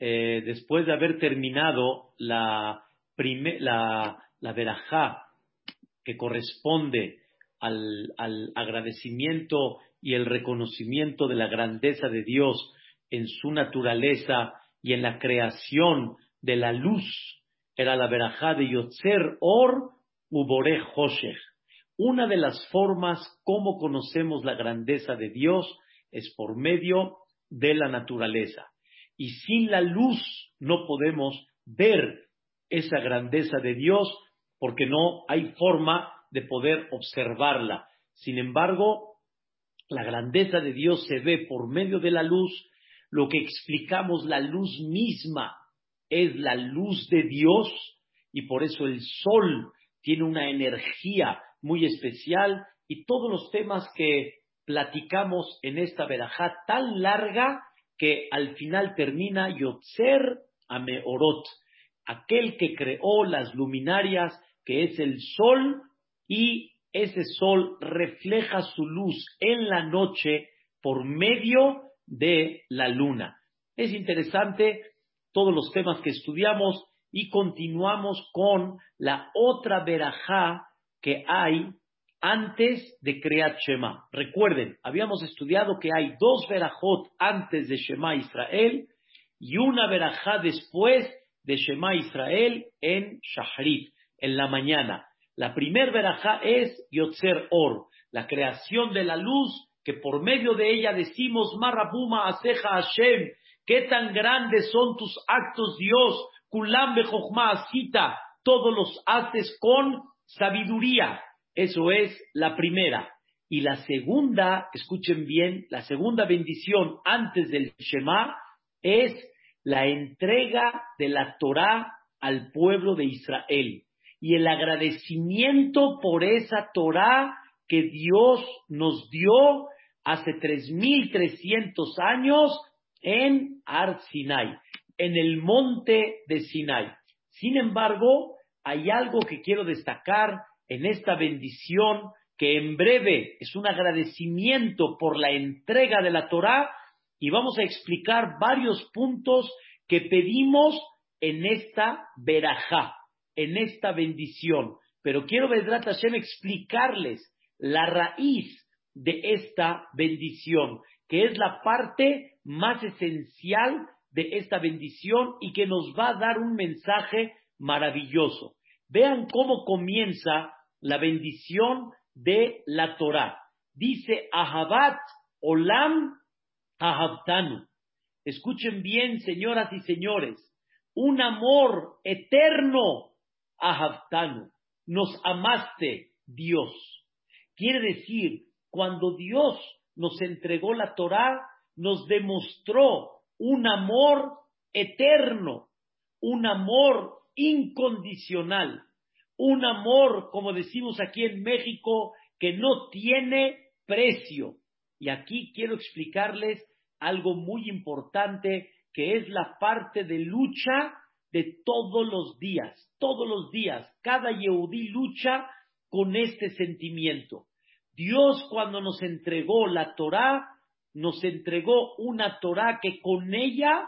Eh, después de haber terminado la, la verajá que corresponde al, al agradecimiento y el reconocimiento de la grandeza de Dios en su naturaleza y en la creación de la luz, era la verajá de Yotzer Or Ubore Hoshech. Una de las formas como conocemos la grandeza de Dios es por medio de la naturaleza. Y sin la luz no podemos ver esa grandeza de Dios porque no hay forma de poder observarla. Sin embargo, la grandeza de Dios se ve por medio de la luz. Lo que explicamos, la luz misma es la luz de Dios y por eso el sol tiene una energía muy especial y todos los temas que platicamos en esta verajá tan larga que al final termina Yotzer Ameorot, aquel que creó las luminarias, que es el sol, y ese sol refleja su luz en la noche por medio de la luna. Es interesante todos los temas que estudiamos y continuamos con la otra verajá que hay antes de crear Shema. Recuerden, habíamos estudiado que hay dos verajot antes de Shema Israel y una verajá después de Shema Israel en Shahrit, en la mañana. La primer verajá es Yotzer Or, la creación de la luz, que por medio de ella decimos, Marabuma Aseja Hashem, qué tan grandes son tus actos, Dios, Kulam Bejochma Asita, todos los haces con sabiduría. Eso es la primera. Y la segunda, escuchen bien, la segunda bendición antes del Shema es la entrega de la Torah al pueblo de Israel y el agradecimiento por esa Torah que Dios nos dio hace 3.300 años en Ar Sinai, en el monte de Sinai. Sin embargo, hay algo que quiero destacar en esta bendición que en breve es un agradecimiento por la entrega de la Torá y vamos a explicar varios puntos que pedimos en esta verajá, en esta bendición. Pero quiero, Vedrat Hashem, explicarles la raíz de esta bendición, que es la parte más esencial de esta bendición y que nos va a dar un mensaje maravilloso. Vean cómo comienza la bendición de la Torah. Dice Ahabat Olam Ahabtanu. Escuchen bien, señoras y señores, un amor eterno Ahabtanu. Nos amaste, Dios. Quiere decir, cuando Dios nos entregó la Torah, nos demostró un amor eterno, un amor incondicional un amor, como decimos aquí en México, que no tiene precio. Y aquí quiero explicarles algo muy importante, que es la parte de lucha de todos los días. Todos los días, cada Yehudí lucha con este sentimiento. Dios cuando nos entregó la Torá, nos entregó una Torá que con ella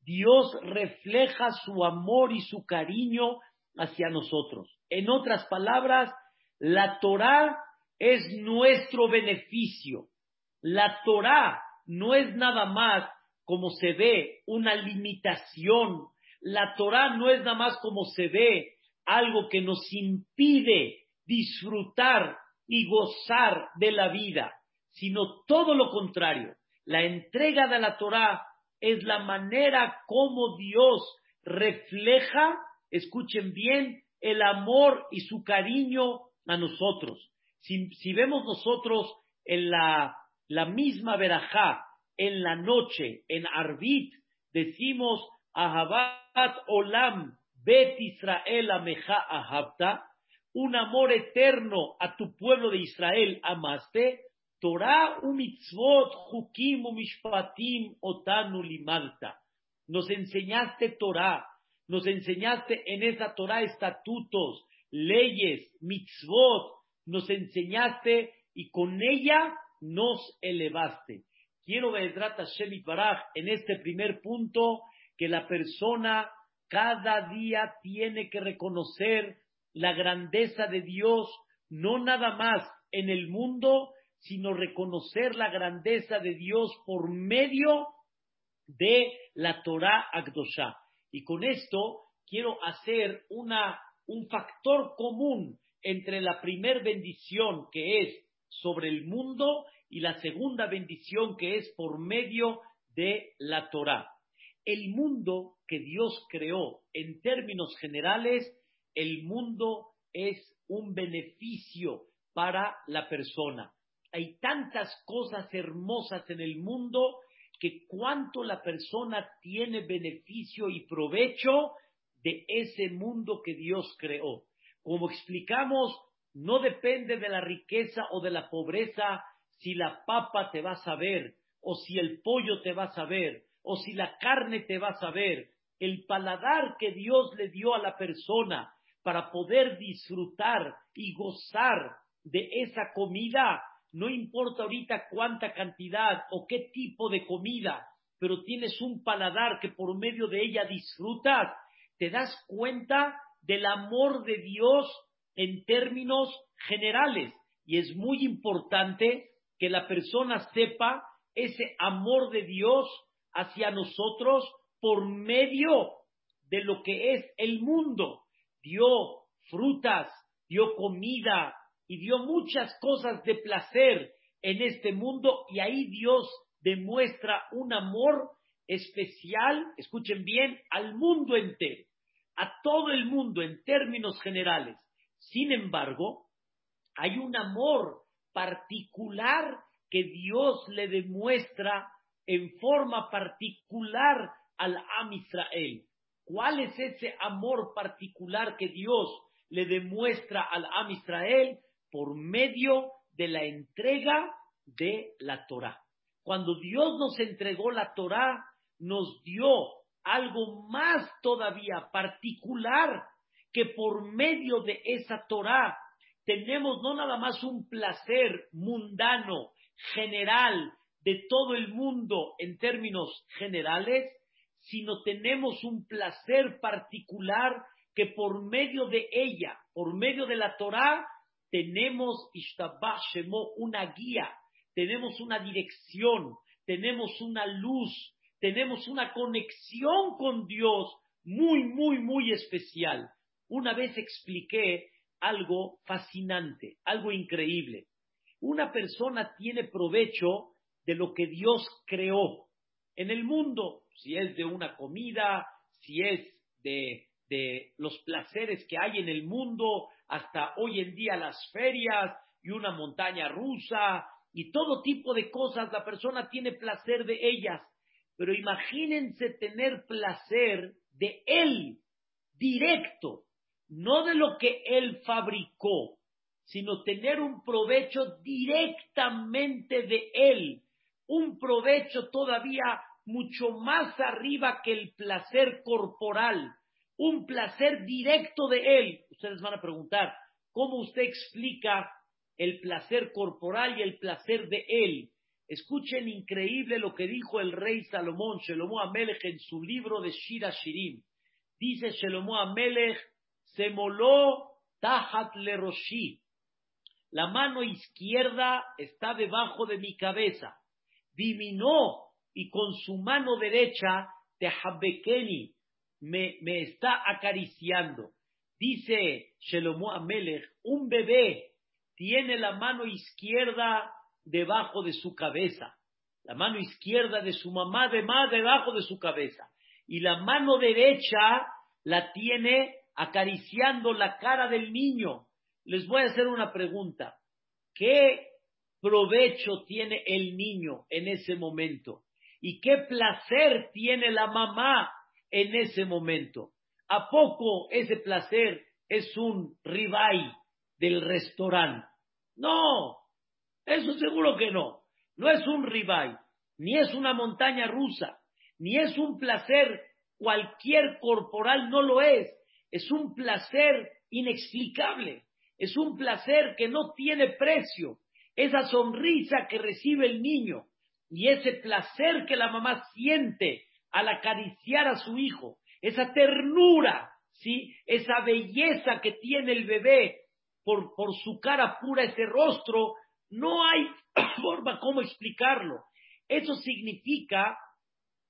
Dios refleja su amor y su cariño hacia nosotros. En otras palabras, la Torah es nuestro beneficio. La Torah no es nada más como se ve una limitación. La Torah no es nada más como se ve algo que nos impide disfrutar y gozar de la vida, sino todo lo contrario. La entrega de la Torah es la manera como Dios refleja, escuchen bien, el amor y su cariño a nosotros. Si, vemos nosotros en la, la misma verajá, en la noche, en Arbit, decimos Ahabat Olam Bet Israel Ameja Ahabta, un amor eterno a tu pueblo de Israel amaste, Torah umitzvot hukim umishpatim otanu limalta. Nos enseñaste Torah, nos enseñaste en esa Torah estatutos, leyes, mitzvot, nos enseñaste y con ella nos elevaste. quiero ver Hashem Baraj en este primer punto que la persona cada día tiene que reconocer la grandeza de Dios, no nada más en el mundo, sino reconocer la grandeza de Dios por medio de la Torah Agdosha. Y con esto quiero hacer una, un factor común entre la primer bendición que es sobre el mundo y la segunda bendición que es por medio de la Torah. El mundo que Dios creó en términos generales, el mundo es un beneficio para la persona. Hay tantas cosas hermosas en el mundo que cuánto la persona tiene beneficio y provecho de ese mundo que Dios creó. Como explicamos, no depende de la riqueza o de la pobreza si la papa te va a saber, o si el pollo te va a saber, o si la carne te va a saber. El paladar que Dios le dio a la persona para poder disfrutar y gozar de esa comida, no importa ahorita cuánta cantidad o qué tipo de comida, pero tienes un paladar que por medio de ella disfrutas, te das cuenta del amor de Dios en términos generales. Y es muy importante que la persona sepa ese amor de Dios hacia nosotros por medio de lo que es el mundo. Dio frutas, dio comida y dio muchas cosas de placer en este mundo y ahí Dios demuestra un amor especial, escuchen bien, al mundo entero, a todo el mundo en términos generales. Sin embargo, hay un amor particular que Dios le demuestra en forma particular al Am Israel. ¿Cuál es ese amor particular que Dios le demuestra al Am Israel? Por medio de la entrega de la Torah. Cuando Dios nos entregó la Torah, nos dio algo más todavía particular que por medio de esa Torah tenemos no nada más un placer mundano, general, de todo el mundo en términos generales, sino tenemos un placer particular que por medio de ella, por medio de la Torah, tenemos una guía, tenemos una dirección, tenemos una luz, tenemos una conexión con Dios muy, muy, muy especial. Una vez expliqué algo fascinante, algo increíble. Una persona tiene provecho de lo que Dios creó en el mundo, si es de una comida, si es de, de los placeres que hay en el mundo, hasta hoy en día las ferias y una montaña rusa y todo tipo de cosas, la persona tiene placer de ellas. Pero imagínense tener placer de Él, directo, no de lo que Él fabricó, sino tener un provecho directamente de Él, un provecho todavía mucho más arriba que el placer corporal, un placer directo de Él. Ustedes van a preguntar, ¿cómo usted explica el placer corporal y el placer de Él? Escuchen increíble lo que dijo el rey Salomón, Shelomo Amelech, en su libro de Shira Shirim. Dice Shelomo Amelech, se moló Tahat le Roshi. La mano izquierda está debajo de mi cabeza. Diminó y con su mano derecha, Tehabekeni, me, está acariciando. Dice Shelomo Amelech, un bebé tiene la mano izquierda debajo de su cabeza. La mano izquierda de su mamá debajo de su cabeza. Y la mano derecha la tiene acariciando la cara del niño. Les voy a hacer una pregunta. ¿Qué provecho tiene el niño en ese momento? ¿Y qué placer tiene la mamá en ese momento? ¿A poco ese placer es un ribay del restaurante? No, eso seguro que no. No es un ribay, ni es una montaña rusa, ni es un placer cualquier corporal, no lo es es un placer inexplicable, es un placer que no tiene precio, esa sonrisa que recibe el niño. y ese placer que la mamá siente al acariciar a su hijo, esa ternura, ¿sí? esa belleza que tiene el bebé por, por su cara pura, ese rostro, no hay forma cómo explicarlo. Eso significa,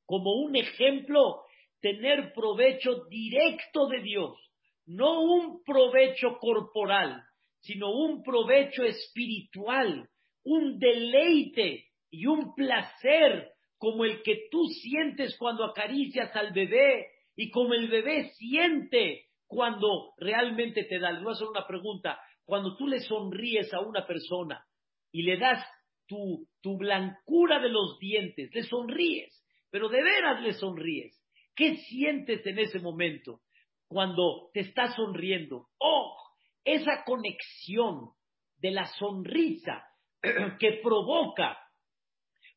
como un ejemplo, tener provecho directo de Dios, no un provecho corporal, sino un provecho espiritual, un deleite y un placer como el que tú sientes cuando acaricias al bebé y como el bebé siente cuando realmente te da. Le voy a hacer una pregunta. Cuando tú le sonríes a una persona y le das tu, tu blancura de los dientes, le sonríes, pero de veras le sonríes. ¿Qué sientes en ese momento cuando te está sonriendo? Oh, esa conexión de la sonrisa que provoca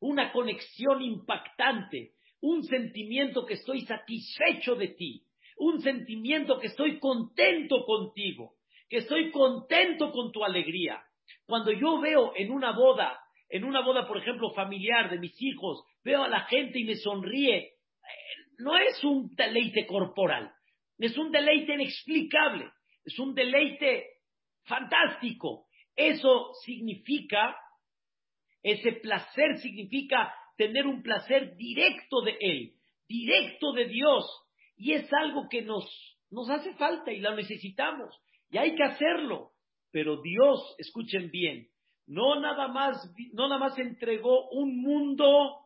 una conexión impactante, un sentimiento que estoy satisfecho de ti, un sentimiento que estoy contento contigo, que estoy contento con tu alegría. Cuando yo veo en una boda, en una boda, por ejemplo, familiar de mis hijos, veo a la gente y me sonríe, eh, no es un deleite corporal, es un deleite inexplicable, es un deleite fantástico. Eso significa ese placer significa tener un placer directo de Él, directo de Dios. Y es algo que nos, nos hace falta y lo necesitamos. Y hay que hacerlo. Pero Dios, escuchen bien, no nada más, no nada más entregó un mundo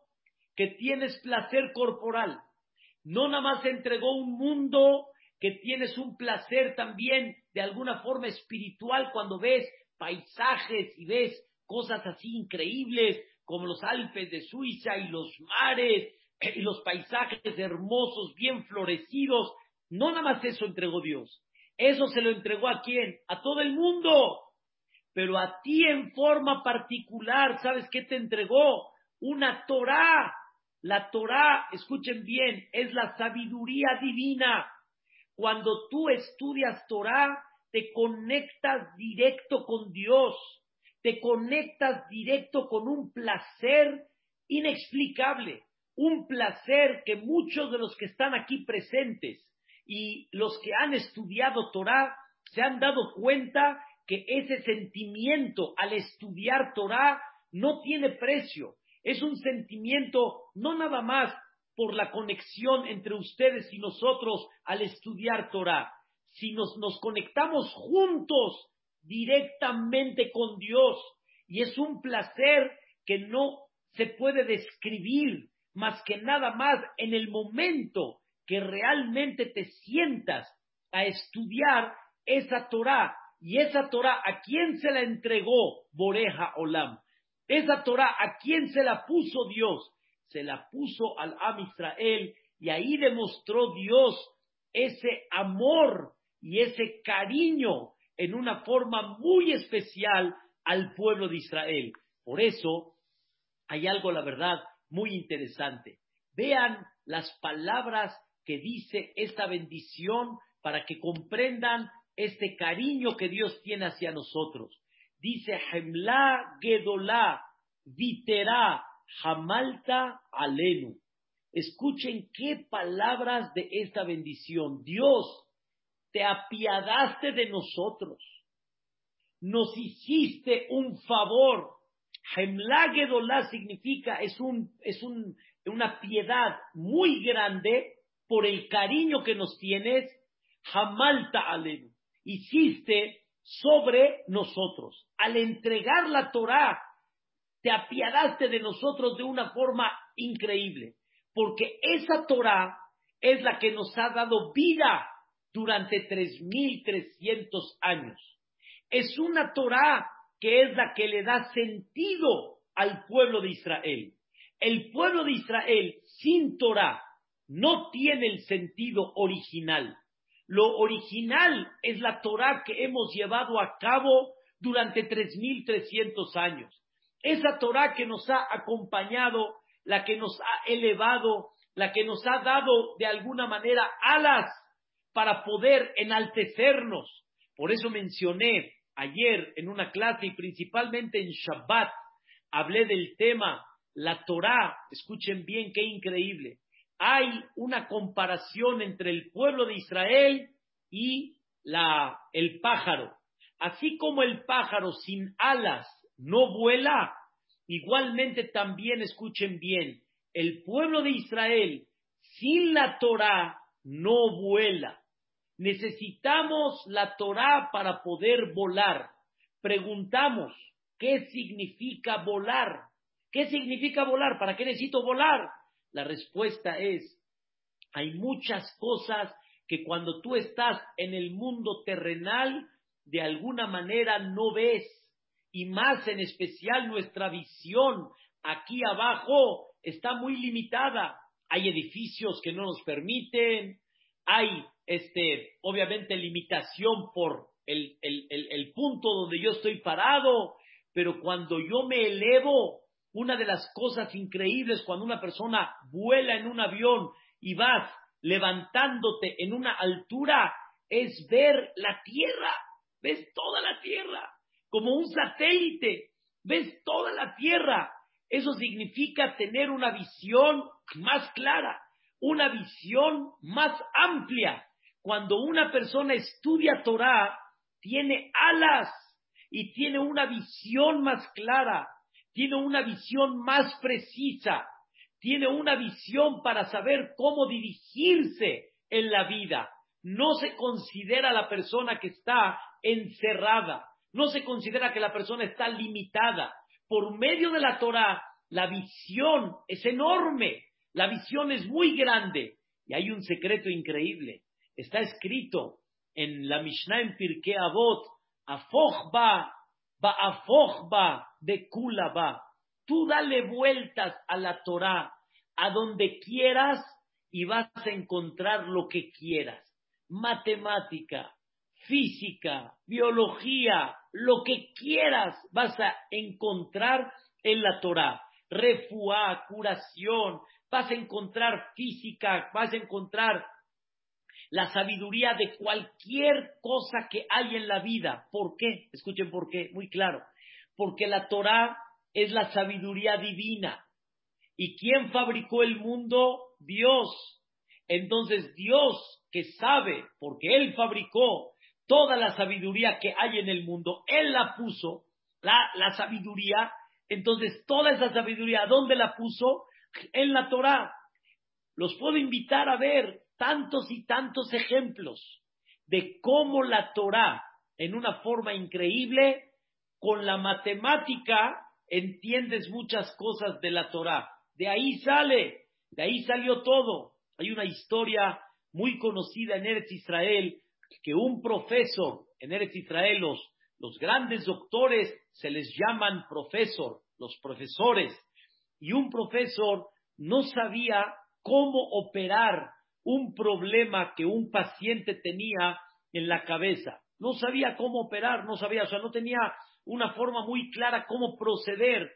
que tienes placer corporal. No nada más entregó un mundo que tienes un placer también de alguna forma espiritual cuando ves paisajes y ves cosas así increíbles como los Alpes de Suiza y los mares eh, y los paisajes hermosos, bien florecidos. No nada más eso entregó Dios. Eso se lo entregó a quién? A todo el mundo. Pero a ti en forma particular, ¿sabes qué te entregó? Una Torah. La Torah, escuchen bien, es la sabiduría divina. Cuando tú estudias Torah, te conectas directo con Dios te conectas directo con un placer inexplicable, un placer que muchos de los que están aquí presentes y los que han estudiado Torah se han dado cuenta que ese sentimiento al estudiar Torah no tiene precio. Es un sentimiento no nada más por la conexión entre ustedes y nosotros al estudiar Torah. Si nos, nos conectamos juntos directamente con Dios. Y es un placer que no se puede describir más que nada más en el momento que realmente te sientas a estudiar esa Torah y esa Torah a quién se la entregó Boreja Olam esa Torah a quién se la puso Dios se la puso al Am Israel. Y ahí demostró Dios ese amor y ese cariño en una forma muy especial al pueblo de Israel. Por eso hay algo, la verdad, muy interesante. Vean las palabras que dice esta bendición para que comprendan este cariño que Dios tiene hacia nosotros. Dice, Hemla Gedolá, Vitera, Hamalta Alenu. Escuchen qué palabras de esta bendición. Dios te apiadaste de nosotros, nos hiciste un favor. Hemlagedolá significa, es, un, es un, una piedad muy grande por el cariño que nos tienes. Hamalta alem, hiciste sobre nosotros. Al entregar la Torah, te apiadaste de nosotros de una forma increíble, porque esa Torah es la que nos ha dado vida durante 3.300 años. Es una Torah que es la que le da sentido al pueblo de Israel. El pueblo de Israel sin Torah no tiene el sentido original. Lo original es la Torah que hemos llevado a cabo durante 3.300 años. Esa Torah que nos ha acompañado, la que nos ha elevado, la que nos ha dado de alguna manera alas para poder enaltecernos. Por eso mencioné ayer en una clase y principalmente en Shabbat, hablé del tema la Torah, escuchen bien qué increíble, hay una comparación entre el pueblo de Israel y la, el pájaro. Así como el pájaro sin alas no vuela, igualmente también escuchen bien, el pueblo de Israel sin la Torah no vuela. Necesitamos la Torah para poder volar. Preguntamos, ¿qué significa volar? ¿Qué significa volar? ¿Para qué necesito volar? La respuesta es, hay muchas cosas que cuando tú estás en el mundo terrenal, de alguna manera no ves. Y más en especial nuestra visión aquí abajo está muy limitada. Hay edificios que no nos permiten, hay este, obviamente limitación por el, el punto donde yo estoy parado, pero cuando yo me elevo, una de las cosas increíbles cuando una persona vuela en un avión y vas levantándote en una altura es ver la tierra, ves toda la tierra, como un satélite, ves toda la tierra. Eso significa tener una visión más clara, una visión más amplia. Cuando una persona estudia Torah, tiene alas y tiene una visión más clara tiene una visión más precisa, tiene una visión para saber cómo dirigirse en la vida. No se considera la persona que está encerrada, no se considera que la persona está limitada. Por medio de la Torah, la visión es enorme, la visión es muy grande. Y hay un secreto increíble. Está escrito en la Mishnah en Pirkei Avot, Afochba Ba'afojba de Kulaba. Tú dale vueltas a la Torah, a donde quieras, y vas a encontrar lo que quieras. Matemática, física, biología, lo que quieras vas a encontrar en la Torah. Refuá, curación, vas a encontrar física, vas a encontrar la sabiduría de cualquier cosa que hay en la vida. ¿Por qué? Escuchen por qué, muy claro. Porque la Torah es la sabiduría divina. ¿Y quién fabricó el mundo? Dios. Entonces Dios que sabe, porque Él fabricó toda la sabiduría que hay en el mundo, Él la puso, la, la sabiduría, entonces toda esa sabiduría, ¿dónde la puso? En la Torah. Los puedo invitar a ver tantos y tantos ejemplos de cómo la Torah, en una forma increíble, con la matemática entiendes muchas cosas de la Torah. De ahí sale, de ahí salió todo. Hay una historia muy conocida en Eretz Israel que un profesor en Eretz Israel, los, los grandes doctores se les llaman profesor, los profesores, y un profesor no sabía cómo operar un problema que un paciente tenía en la cabeza. No sabía cómo operar, no sabía, o sea, no tenía una forma muy clara cómo proceder.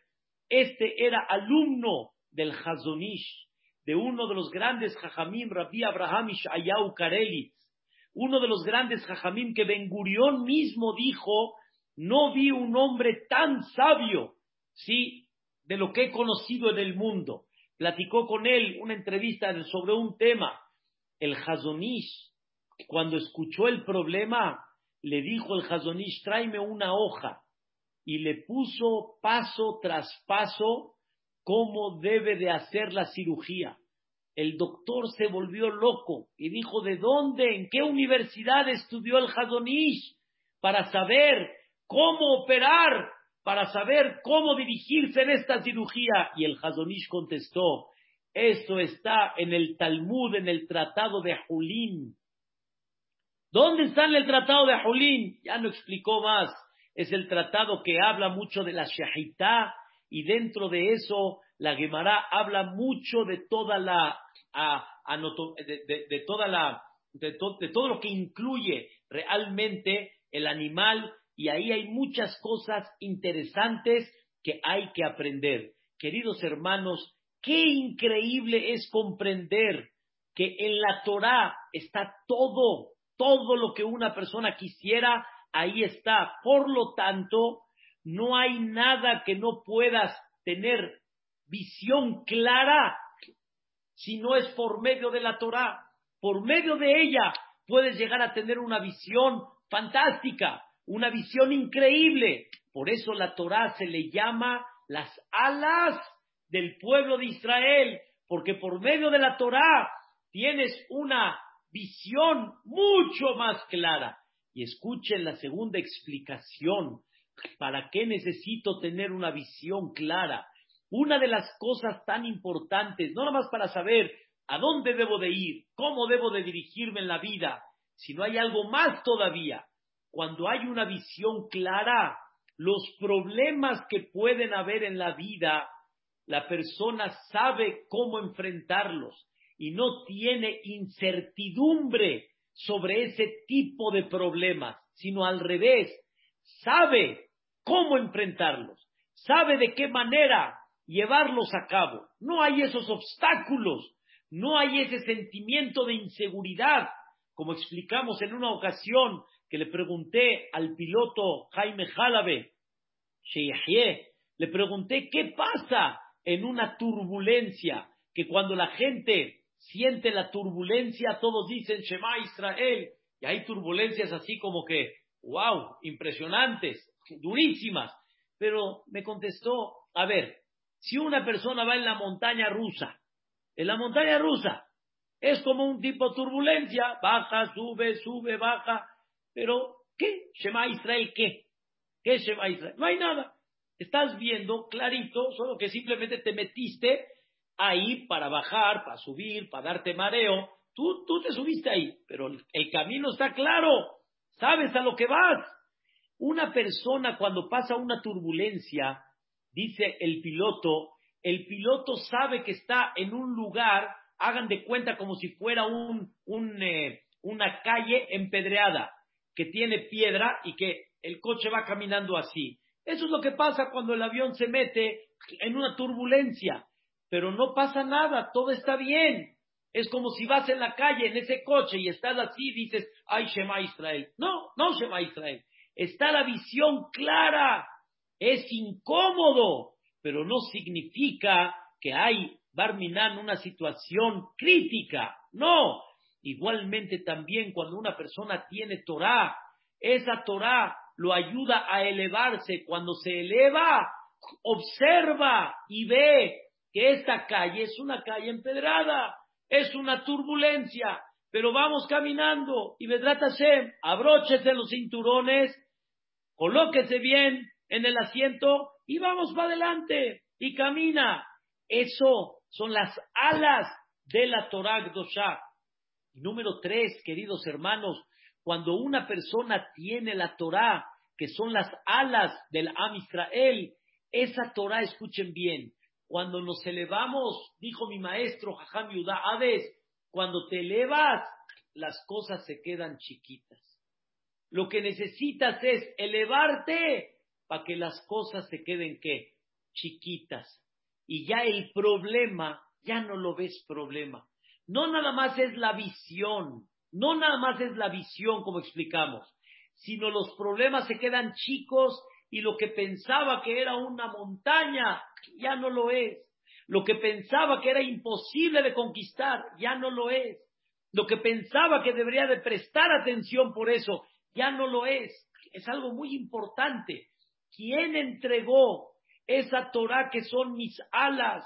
Este era alumno del Hazonish, de uno de los grandes Jajamim, Rabbi Abraham Ishayau Karelitz, uno de los grandes Jajamim que Ben Gurión mismo dijo, no vi un hombre tan sabio, sí, de lo que he conocido en el mundo. Platicó con él una entrevista sobre un tema el Hazonish, cuando escuchó el problema, le dijo el Hazonish, tráeme una hoja, y le puso paso tras paso cómo debe de hacer la cirugía. El doctor se volvió loco y dijo, ¿de dónde, en qué universidad estudió el Hazonish para saber cómo operar, para saber cómo dirigirse en esta cirugía? Y el Hazonish contestó, esto está en el Talmud, en el Tratado de Julín. ¿Dónde está en el Tratado de Julín? Ya no explicó más. Es el tratado que habla mucho de la Shahitá y dentro de eso la Gemara habla mucho de toda la de, toda la de, de todo lo que incluye realmente el animal y ahí hay muchas cosas interesantes que hay que aprender. Queridos hermanos, Qué increíble es comprender que en la Torah está todo, todo lo que una persona quisiera, ahí está. Por lo tanto, no hay nada que no puedas tener visión clara si no es por medio de la Torah. Por medio de ella puedes llegar a tener una visión fantástica, una visión increíble. Por eso la Torah se le llama las alas del pueblo de Israel, porque por medio de la Torah tienes una visión mucho más clara. Y escuchen la segunda explicación. ¿Para qué necesito tener una visión clara? Una de las cosas tan importantes, no nada más para saber a dónde debo de ir, cómo debo de dirigirme en la vida, sino hay algo más todavía. Cuando hay una visión clara, los problemas que pueden haber en la vida, la persona sabe cómo enfrentarlos y no tiene incertidumbre sobre ese tipo de problemas, sino al revés, sabe cómo enfrentarlos, sabe de qué manera llevarlos a cabo. No hay esos obstáculos, no hay ese sentimiento de inseguridad, como explicamos en una ocasión que le pregunté al piloto Jaime Jalabe, le pregunté qué pasa en una turbulencia, que cuando la gente siente la turbulencia, todos dicen Shema Israel, y hay turbulencias así como que, wow, impresionantes, durísimas. Pero me contestó, a ver, si una persona va en la montaña rusa, en la montaña rusa, es como un tipo de turbulencia, baja, sube, sube, baja, pero ¿qué? Shema Israel, ¿qué? ¿Qué Shema Israel? No hay nada. Estás viendo clarito, solo que simplemente te metiste ahí para bajar, para subir, para darte mareo. Tú, tú te subiste ahí, pero el camino está claro. Sabes a lo que vas. Una persona cuando pasa una turbulencia, dice el piloto, el piloto sabe que está en un lugar, hagan de cuenta como si fuera un, eh, una calle empedreada, que tiene piedra y que el coche va caminando así. Eso es lo que pasa cuando el avión se mete en una turbulencia pero no pasa nada, todo está bien. Es como si vas en la calle, en ese coche, y estás así, dices, ay, Shema Israel. No, no Shema Israel. Está la visión clara. Es incómodo, pero no significa que hay Barminan una situación crítica. No. Igualmente también cuando una persona tiene Torah, esa Torah lo ayuda a elevarse. Cuando se eleva, observa y ve que esta calle es una calle empedrada, es una turbulencia, pero vamos caminando y Vedrat Hashem, abróchese los cinturones, colóquese bien en el asiento y vamos para adelante y camina. Eso son las alas de la Torah Gdosha. Número tres, queridos hermanos, cuando una persona tiene la Torah, que son las alas del Am Israel, esa Torah, escuchen bien, cuando nos elevamos, dijo mi maestro Jajam Yudá cuando te elevas, las cosas se quedan chiquitas. Lo que necesitas es elevarte para que las cosas se queden qué? Chiquitas. Y ya el problema, ya no lo ves problema. No nada más es la visión, no nada más es la visión como explicamos, sino los problemas se quedan chicos y lo que pensaba que era una montaña ya no lo es. Lo que pensaba que era imposible de conquistar ya no lo es. Lo que pensaba que debería de prestar atención por eso ya no lo es. Es algo muy importante. ¿Quién entregó esa Torah que son mis alas?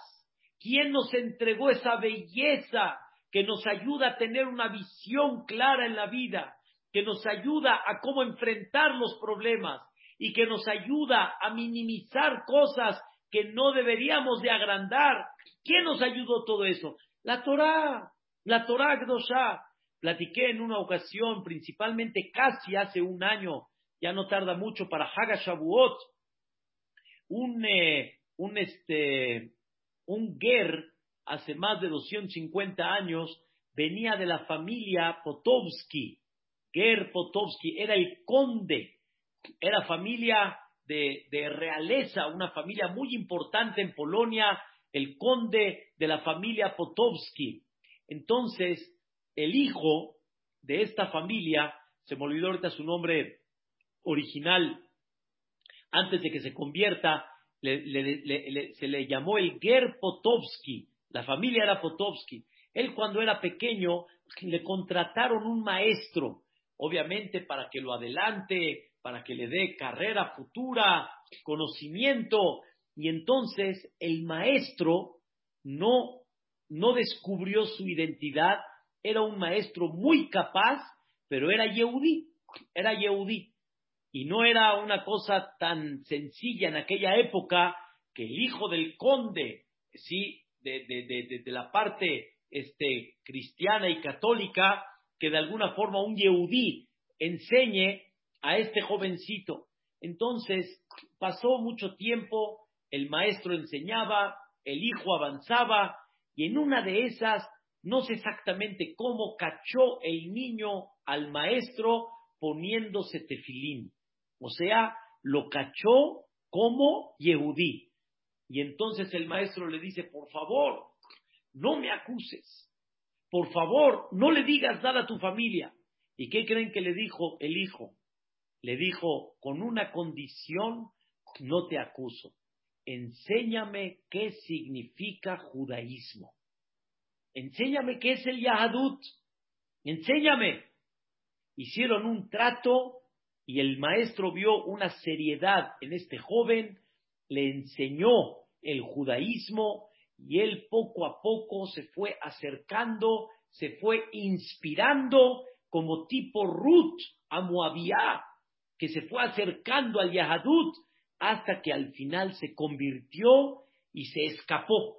¿Quién nos entregó esa belleza que nos ayuda a tener una visión clara en la vida? Que nos ayuda a cómo enfrentar los problemas y que nos ayuda a minimizar cosas que no deberíamos de agrandar. ¿Quién nos ayudó todo eso? La Torah, la Torah Gdosha. Platiqué en una ocasión, principalmente casi hace un año, ya no tarda mucho para Haga Shavuot, un, eh, un, este, un hace más de 250 años venía de la familia Potovsky. Ger Potovsky era el conde era familia de, realeza, una familia muy importante en Polonia, el conde de la familia Potowski. Entonces, el hijo de esta familia, se me olvidó ahorita su nombre original, antes de que se convierta, se le llamó el Ger Potovsky, la familia era Potovsky. Él cuando era pequeño le contrataron un maestro, obviamente para que lo adelante, para que le dé carrera futura, conocimiento, y entonces el maestro no, no descubrió su identidad, era un maestro muy capaz, pero era Yehudí, era Yehudí. Y no era una cosa tan sencilla en aquella época que el hijo del conde, sí, de, de, de, la parte este, cristiana y católica, que de alguna forma un Yehudí enseñe a este jovencito. Entonces, pasó mucho tiempo, el maestro enseñaba, el hijo avanzaba, y en una de esas, no sé exactamente cómo, cachó el niño al maestro poniéndose tefilín. O sea, lo cachó como Yehudí. Y entonces el maestro le dice, por favor, no me acuses. Por favor, no le digas nada a tu familia. ¿Y qué creen que le dijo el hijo? Le dijo, con una condición, no te acuso. Enséñame qué significa judaísmo. Enséñame qué es el Yahadut. Enséñame. Hicieron un trato y el maestro vio una seriedad en este joven, le enseñó el judaísmo y él poco a poco se fue acercando, se fue inspirando como tipo Ruth a Moabía, que se fue acercando al Yahadut hasta que al final se convirtió y se escapó.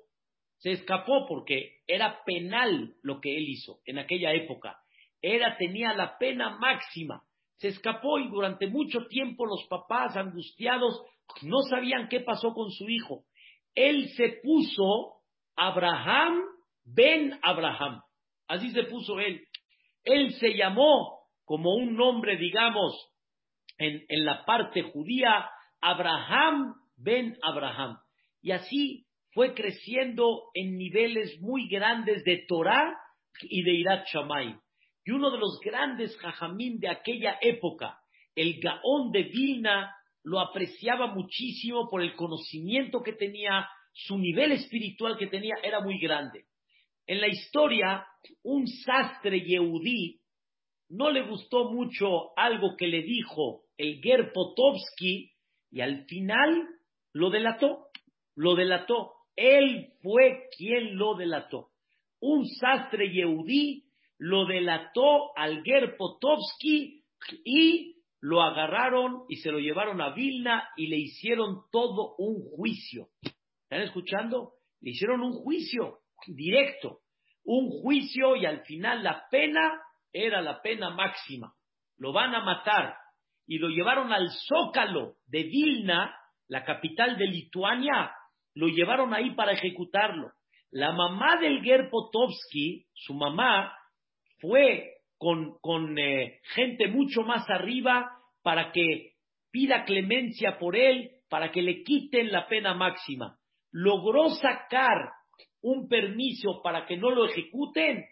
Se escapó porque era penal lo que él hizo en aquella época. Era, tenía la pena máxima se escapó y durante mucho tiempo los papás angustiados no sabían qué pasó con su hijo. Él se puso Abraham ben Abraham. Así se puso él. Él se llamó como un nombre, digamos, en, en la parte judía, Abraham ben Abraham. Y así fue creciendo en niveles muy grandes de Torah y de Irat Shammai. Y uno de los grandes jajamín de aquella época, el Gaón de Vilna, lo apreciaba muchísimo por el conocimiento que tenía, su nivel espiritual que tenía era muy grande. En la historia, un sastre yehudí no le gustó mucho algo que le dijo el Ger y al final lo delató, lo delató. Él fue quien lo delató. Un sastre yehudí lo delató al Ger Potovsky y lo agarraron y se lo llevaron a Vilna y le hicieron todo un juicio. ¿Están escuchando? Le hicieron un juicio directo, un juicio y al final la pena era la pena máxima. Lo van a matar y lo llevaron al Zócalo de Vilna, la capital de Lituania, lo llevaron ahí para ejecutarlo. La mamá del Ger Potovsky, su mamá, fue con, eh, gente mucho más arriba para que pida clemencia por él, para que le quiten la pena máxima. Logró sacar un permiso para que no lo ejecuten,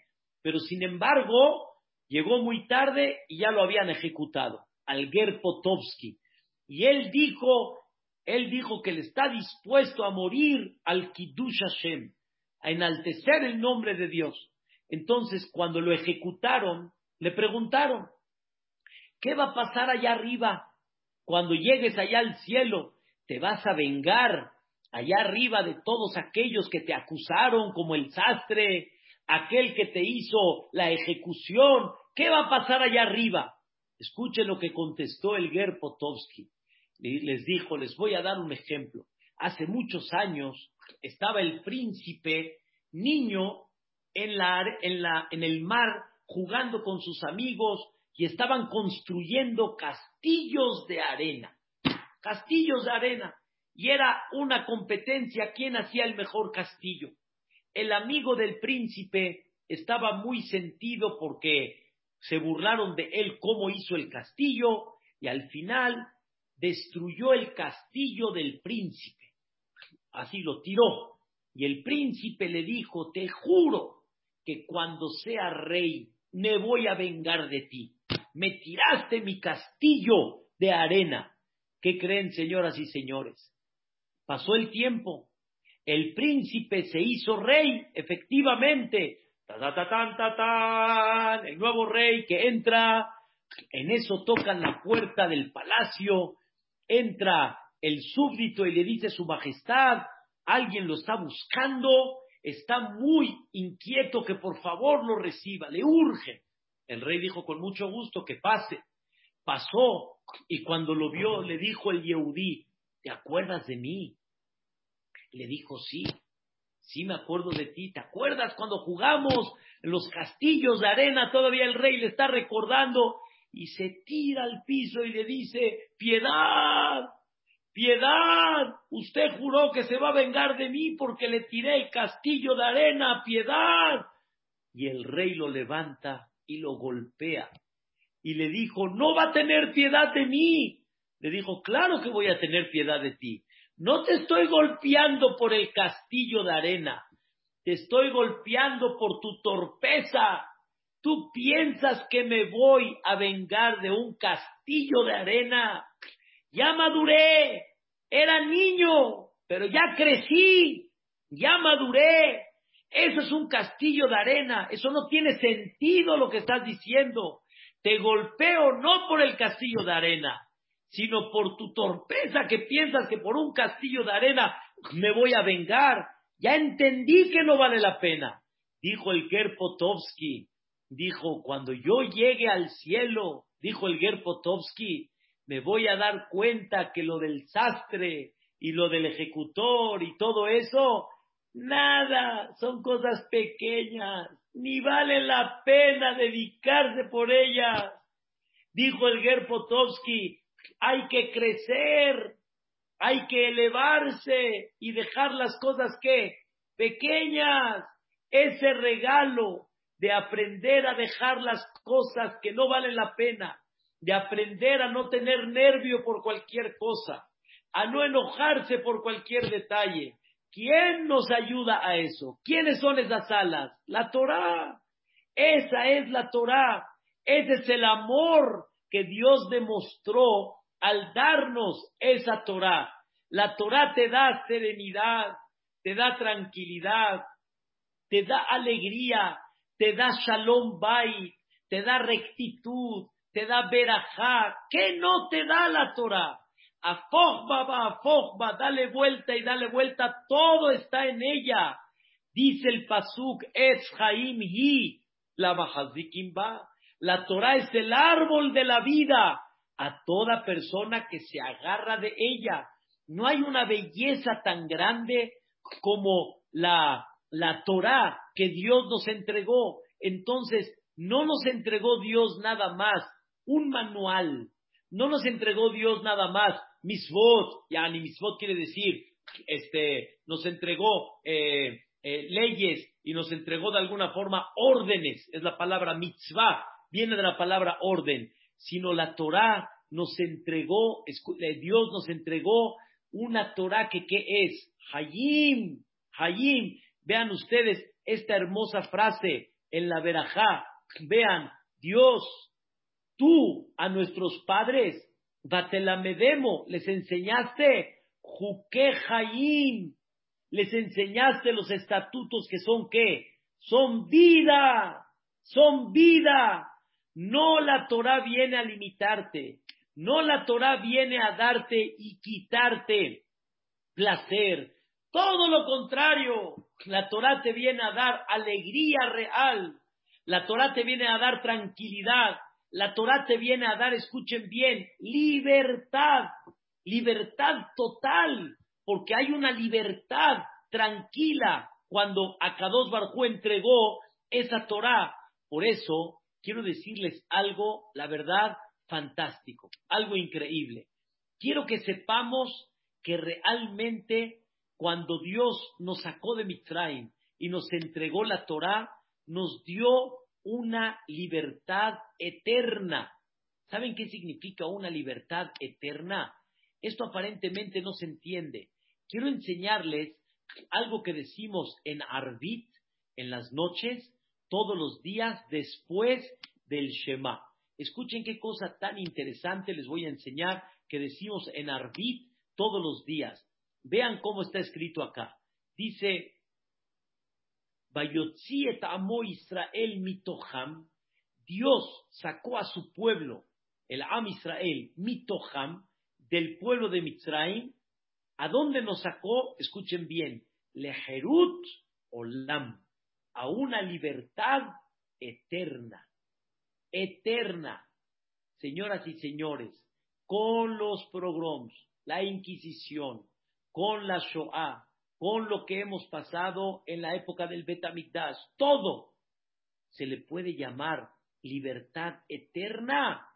pero sin embargo llegó muy tarde y ya lo habían ejecutado, al Ger Potovsky. Y él dijo, él dijo que le está dispuesto a morir al Kiddush Hashem, a enaltecer el nombre de Dios. Entonces, cuando lo ejecutaron, le preguntaron, ¿qué va a pasar allá arriba? Cuando llegues allá al cielo, ¿te vas a vengar allá arriba de todos aquellos que te acusaron como el sastre, aquel que te hizo la ejecución? ¿Qué va a pasar allá arriba? Escuchen lo que contestó el Ger Potovsky. Les dijo, les voy a dar un ejemplo. Hace muchos años estaba el príncipe niño en, la, el mar jugando con sus amigos y estaban construyendo castillos de arena. Castillos de arena. Y era una competencia quién hacía el mejor castillo. El amigo del príncipe estaba muy sentido porque se burlaron de él cómo hizo el castillo y al final destruyó el castillo del príncipe. Así lo tiró. Y el príncipe le dijo, te juro que cuando sea rey me voy a vengar de ti. Me tiraste mi castillo de arena. ¿Qué creen, señoras y señores? Pasó el tiempo. El príncipe se hizo rey, efectivamente. el nuevo rey que entra. En eso tocan la puerta del palacio. Entra el súbdito y le dice su majestad, alguien lo está buscando, está muy inquieto que por favor lo reciba, le urge. El rey dijo con mucho gusto que pase. Pasó y cuando lo vio le dijo el Yehudí, ¿te acuerdas de mí? Le dijo, sí, sí me acuerdo de ti. ¿Te acuerdas cuando jugamos en los castillos de arena? Todavía el rey le está recordando y se tira al piso y le dice, piedad, piedad, usted juró que se va a vengar de mí porque le tiré el castillo de arena, piedad. Y el rey lo levanta y lo golpea y le dijo, no va a tener piedad de mí. Le dijo, claro que voy a tener piedad de ti. No te estoy golpeando por el castillo de arena, te estoy golpeando por tu torpeza. Tú piensas que me voy a vengar de un castillo de arena. Ya maduré, era niño, pero ya crecí, ya maduré. Eso es un castillo de arena, eso no tiene sentido lo que estás diciendo. Te golpeo no por el castillo de arena, sino por tu torpeza que piensas que por un castillo de arena me voy a vengar. Ya entendí que no vale la pena. Dijo el Gerpotovsky, dijo, cuando yo llegue al cielo, dijo el Gerpotovsky, me voy a dar cuenta que lo del sastre y lo del ejecutor y todo eso, nada, son cosas pequeñas, ni vale la pena dedicarse por ellas. Dijo el Gerpotovsky, hay que crecer, hay que elevarse y dejar las cosas que pequeñas. Ese regalo de aprender a dejar las cosas que no valen la pena, de aprender a no tener nervio por cualquier cosa, a no enojarse por cualquier detalle. ¿Quién nos ayuda a eso? ¿Quiénes son esas alas? La Torah. Esa es la Torah. Ese es el amor que Dios demostró al darnos esa Torah. La Torah te da serenidad, te da tranquilidad, te da alegría, te da shalom bay, te da rectitud, te da verajá. ¿Qué no te da la Torah? Afogba, afogba, dale vuelta y dale vuelta, todo está en ella. Dice el pasuk, es Jaim Yi, la Mahazikim La Torah es el árbol de la vida a toda persona que se agarra de ella. No hay una belleza tan grande como la, la Torah que Dios nos entregó. Entonces, no nos entregó Dios nada más un manual, no nos entregó Dios nada más misvot, ya ni misvot quiere decir, este, nos entregó eh, eh, leyes y nos entregó de alguna forma órdenes, es la palabra mitzvah, viene de la palabra orden sino la Torah nos entregó, eh, Dios nos entregó una Torah que ¿qué es? Hayim, Hayim. Vean ustedes esta hermosa frase en la Berajá. Vean, Dios, tú a nuestros padres, Batelamedemo, les enseñaste Juque Hayim, les enseñaste los estatutos que son qué? Son vida, son vida. No la Torah viene a limitarte, no la Torah viene a darte y quitarte placer. Todo lo contrario, la Torah te viene a dar alegría real. La Torah te viene a dar tranquilidad. La Torah te viene a dar, escuchen bien, libertad. Libertad total. Porque hay una libertad tranquila cuando Akados Barjú entregó esa Torah. Por eso quiero decirles algo, la verdad, fantástico, algo increíble. Quiero que sepamos que realmente cuando Dios nos sacó de Mitraim y nos entregó la Torah, nos dio una libertad eterna. ¿Saben qué significa una libertad eterna? Esto aparentemente no se entiende. Quiero enseñarles algo que decimos en Arbit en las noches todos los días después del Shema. Escuchen qué cosa tan interesante les voy a enseñar que decimos en Arbit todos los días. Vean cómo está escrito acá. Dice, amo Israel mitoham, Dios sacó a su pueblo, el Am Israel, mitoham, del pueblo de Mitzrayim. ¿A dónde nos sacó? Escuchen bien, lejerut olam, a una libertad eterna, eterna. Señoras y señores, con los pogroms, la Inquisición, con la Shoah, con lo que hemos pasado en la época del Betamigdash, todo se le puede llamar libertad eterna.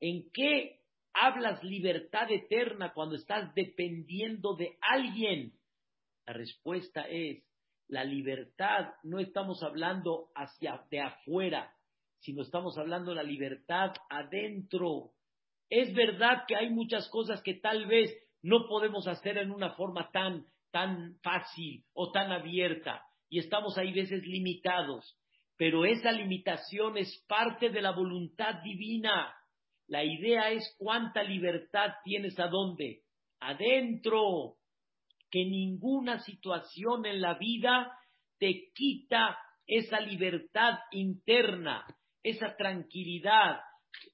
¿En qué hablas libertad eterna cuando estás dependiendo de alguien? La respuesta es, la libertad no estamos hablando hacia de afuera, sino estamos hablando de la libertad adentro. Es verdad que hay muchas cosas que tal vez no podemos hacer en una forma tan, tan fácil o tan abierta y estamos ahí veces limitados, pero esa limitación es parte de la voluntad divina. La idea es cuánta libertad tienes a dónde? Adentro. Que ninguna situación en la vida te quita esa libertad interna, esa tranquilidad,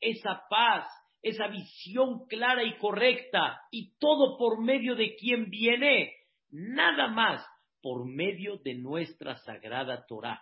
esa paz, esa visión clara y correcta. Y todo por medio de quién viene. Nada más por medio de nuestra sagrada Torah.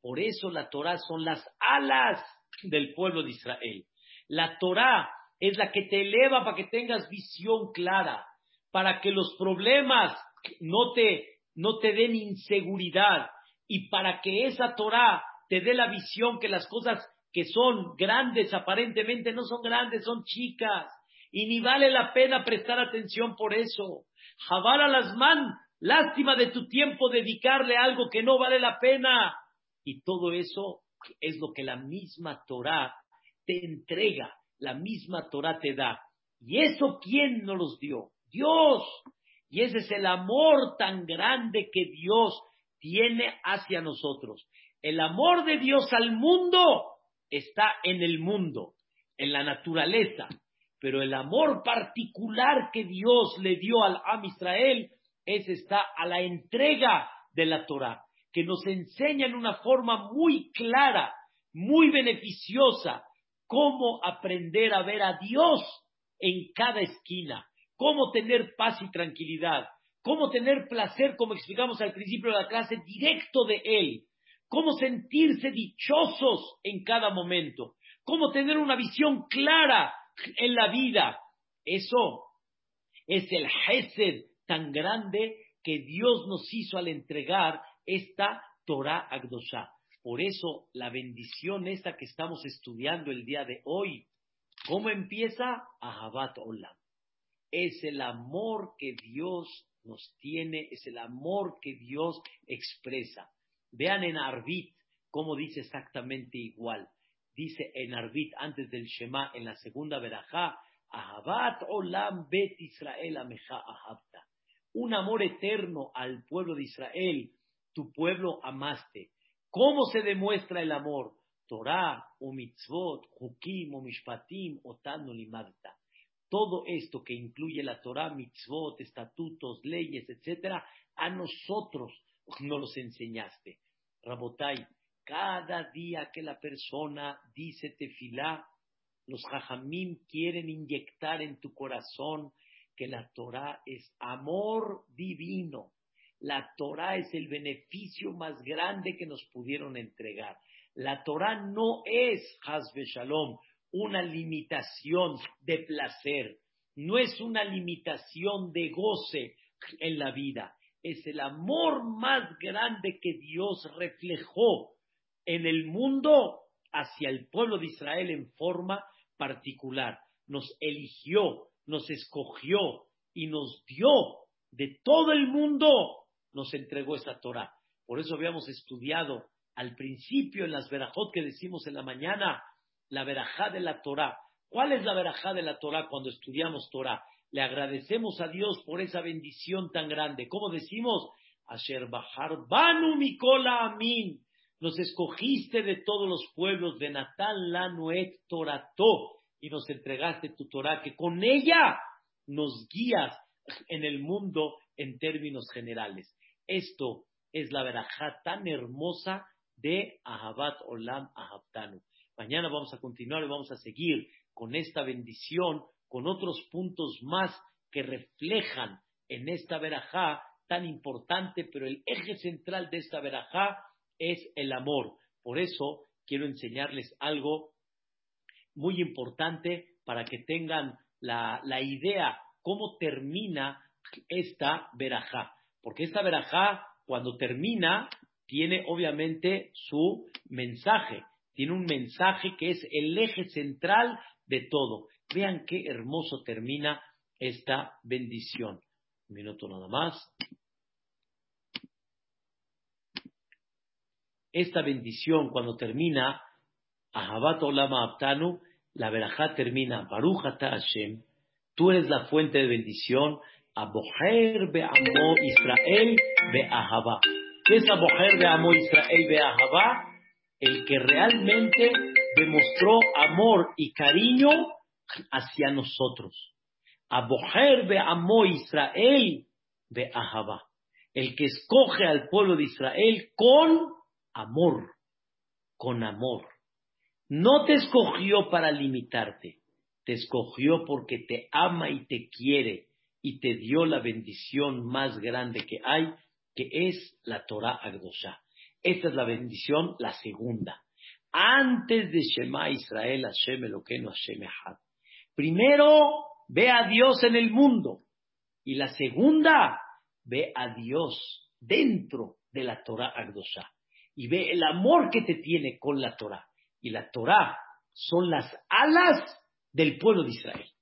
Por eso la Torah son las alas del pueblo de Israel. La Torah es la que te eleva para que tengas visión clara, para que los problemas no te, no te den inseguridad y para que esa Torah te dé la visión que las cosas que son grandes aparentemente no son grandes, son chicas y ni vale la pena prestar atención por eso. Jabal las man, lástima de tu tiempo dedicarle algo que no vale la pena. Y todo eso es lo que la misma Torah te entrega, la misma Torah te da. ¿Y eso quién nos los dio? Dios. Y ese es el amor tan grande que Dios tiene hacia nosotros. El amor de Dios al mundo está en el mundo, en la naturaleza. Pero el amor particular que Dios le dio al Am Israel es está a la entrega de la Torah que nos enseña en una forma muy clara, muy beneficiosa, cómo aprender a ver a Dios en cada esquina, cómo tener paz y tranquilidad, cómo tener placer, como explicamos al principio de la clase, directo de Él, cómo sentirse dichosos en cada momento, cómo tener una visión clara en la vida. Eso es el Hesed tan grande que Dios nos hizo al entregar esta Torah Agdosha. Por eso la bendición esta que estamos estudiando el día de hoy, ¿cómo empieza? Ahabat Olam. Es el amor que Dios nos tiene, es el amor que Dios expresa. Vean en Arbit cómo dice exactamente igual. Dice en Arbit antes del Shema, en la segunda verajá, Ahabat Olam Bet Israel Ameja Ahabta. Un amor eterno al pueblo de Israel tu pueblo amaste. ¿Cómo se demuestra el amor? Torah, o mitzvot, hukim, o mishpatim, o limadta. Todo esto que incluye la Torah, mitzvot, estatutos, leyes, etcétera, a nosotros no los enseñaste. Rabotai, cada día que la persona dice tefilá, los jajamim quieren inyectar en tu corazón que la Torah es amor divino, la Torah es el beneficio más grande que nos pudieron entregar. La Torah no es, Hazbe Shalom, una limitación de placer, no es una limitación de goce en la vida, es el amor más grande que Dios reflejó en el mundo hacia el pueblo de Israel en forma particular. Nos eligió, nos escogió y nos dio de todo el mundo nos entregó esta Torah. Por eso habíamos estudiado al principio en las verajot que decimos en la mañana, la verajá de la Torah. ¿Cuál es la verajá de la Torah cuando estudiamos Torah? Le agradecemos a Dios por esa bendición tan grande. ¿Cómo decimos? Asher Bahar Banu Mikola Amin. Nos escogiste de todos los pueblos de Natal Lanuet Torato y nos entregaste tu Torah, que con ella nos guías en el mundo en términos generales. Esto es la verajá tan hermosa de Ahabat Olam Ahabtanu. Mañana vamos a continuar y vamos a seguir con esta bendición, con otros puntos más que reflejan en esta verajá tan importante, pero el eje central de esta verajá es el amor. Por eso quiero enseñarles algo muy importante para que tengan la, la idea cómo termina esta verajá. Porque esta verajá, cuando termina, tiene obviamente su mensaje. Tiene un mensaje que es el eje central de todo. Vean qué hermoso termina esta bendición. Un minuto nada más. Esta bendición, cuando termina, Ahabat Olama Abtanu, la verajá termina, Baruch Hashem, tú eres la fuente de bendición, Aboher Be'amo Israel Be'ahaba. ¿Qué es Aboher Be'amo Israel Be'ahaba? El que realmente demostró amor y cariño hacia nosotros. Aboher Be'amo Israel Be'ahaba. El que escoge al pueblo de Israel con amor, con amor. No te escogió para limitarte, te escogió porque te ama y te quiere y te dio la bendición más grande que hay, que es la Torah Agdosha. Esta es la bendición, la segunda. Antes de Shema Israel, Hashem Eloqueno, Hashem Echad. Primero, ve a Dios en el mundo. Y la segunda, ve a Dios dentro de la Torah Agdosha. Y ve el amor que te tiene con la Torah. Y la Torah son las alas del pueblo de Israel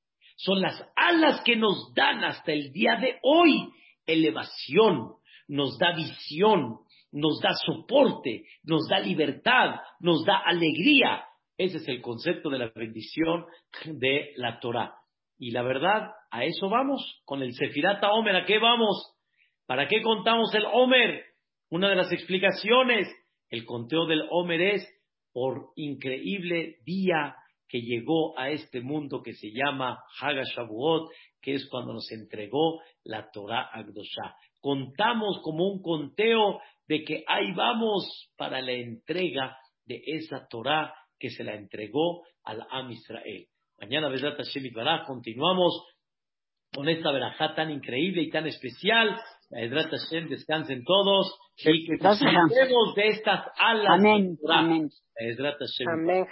son las alas que nos dan hasta el día de hoy elevación, nos da visión, nos da soporte, nos da libertad, nos da alegría. Ese es el concepto de la bendición de la Torah. Y la verdad, a eso vamos, con el Sefirata Omer, ¿a qué vamos? ¿Para qué contamos el Omer? Una de las explicaciones, el conteo del Omer es por increíble día que llegó a este mundo que se llama Hagashavuot, que es cuando nos entregó la Torah Agdosha. Contamos como un conteo de que ahí vamos para la entrega de esa Torah que se la entregó al Am Israel. Mañana, Besat Hashem continuamos con esta verajá tan increíble y tan especial. Hashem, descansen todos y que disfrutemos de estas alas. Amén. Amén. Amén.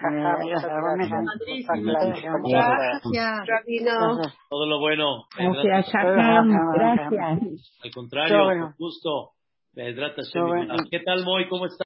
Gracias, Rabino. Todo lo bueno. Gracias, Shakam. Gracias. Al contrario, con gusto. ¿Qué tal, Moy? ¿Cómo estás?